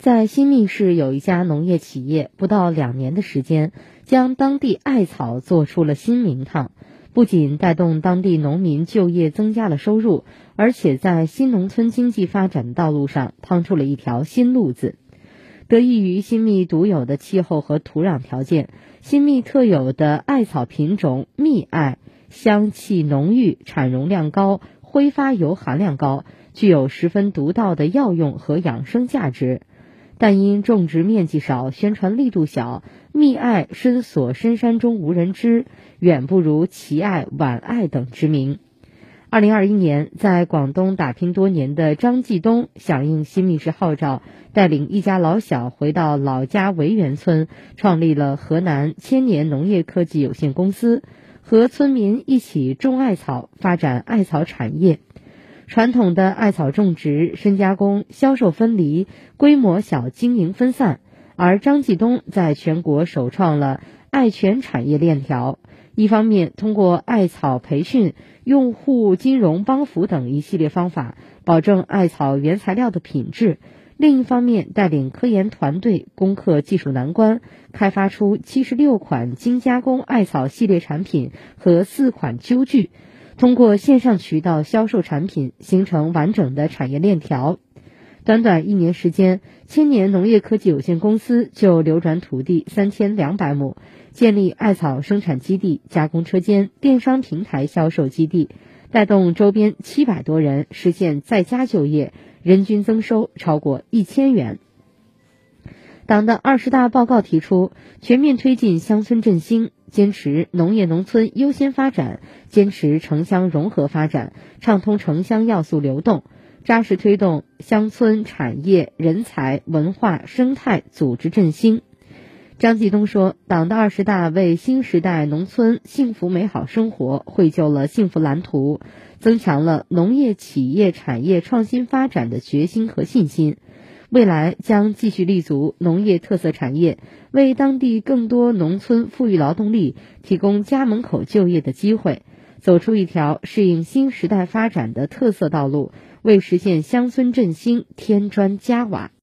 在新密市有一家农业企业，不到两年的时间，将当地艾草做出了新名堂，不仅带动当地农民就业增加了收入，而且在新农村经济发展的道路上趟出了一条新路子。得益于新密独有的气候和土壤条件，新密特有的艾草品种密艾，香气浓郁，产容量高，挥发油含量高，具有十分独到的药用和养生价值。但因种植面积少、宣传力度小，密艾深锁深山中无人知，远不如奇艾、晚艾等知名。二零二一年，在广东打拼多年的张继东响应新密市号召，带领一家老小回到老家维园村，创立了河南千年农业科技有限公司，和村民一起种艾草，发展艾草产业。传统的艾草种植、深加工、销售分离，规模小，经营分散。而张继东在全国首创了艾全产业链条，一方面通过艾草培训、用户金融帮扶等一系列方法，保证艾草原材料的品质；另一方面带领科研团队攻克技术难关，开发出七十六款精加工艾草系列产品和四款灸具。通过线上渠道销售产品，形成完整的产业链条。短短一年时间，千年农业科技有限公司就流转土地三千两百亩，建立艾草生产基地、加工车间、电商平台销售基地，带动周边七百多人实现在家就业，人均增收超过一千元。党的二十大报告提出，全面推进乡村振兴。坚持农业农村优先发展，坚持城乡融合发展，畅通城乡要素流动，扎实推动乡村产业、人才、文化、生态组织振兴。张继东说：“党的二十大为新时代农村幸福美好生活绘就了幸福蓝图，增强了农业企业产业创新发展的决心和信心。”未来将继续立足农业特色产业，为当地更多农村富裕劳动力提供家门口就业的机会，走出一条适应新时代发展的特色道路，为实现乡村振兴添砖加瓦。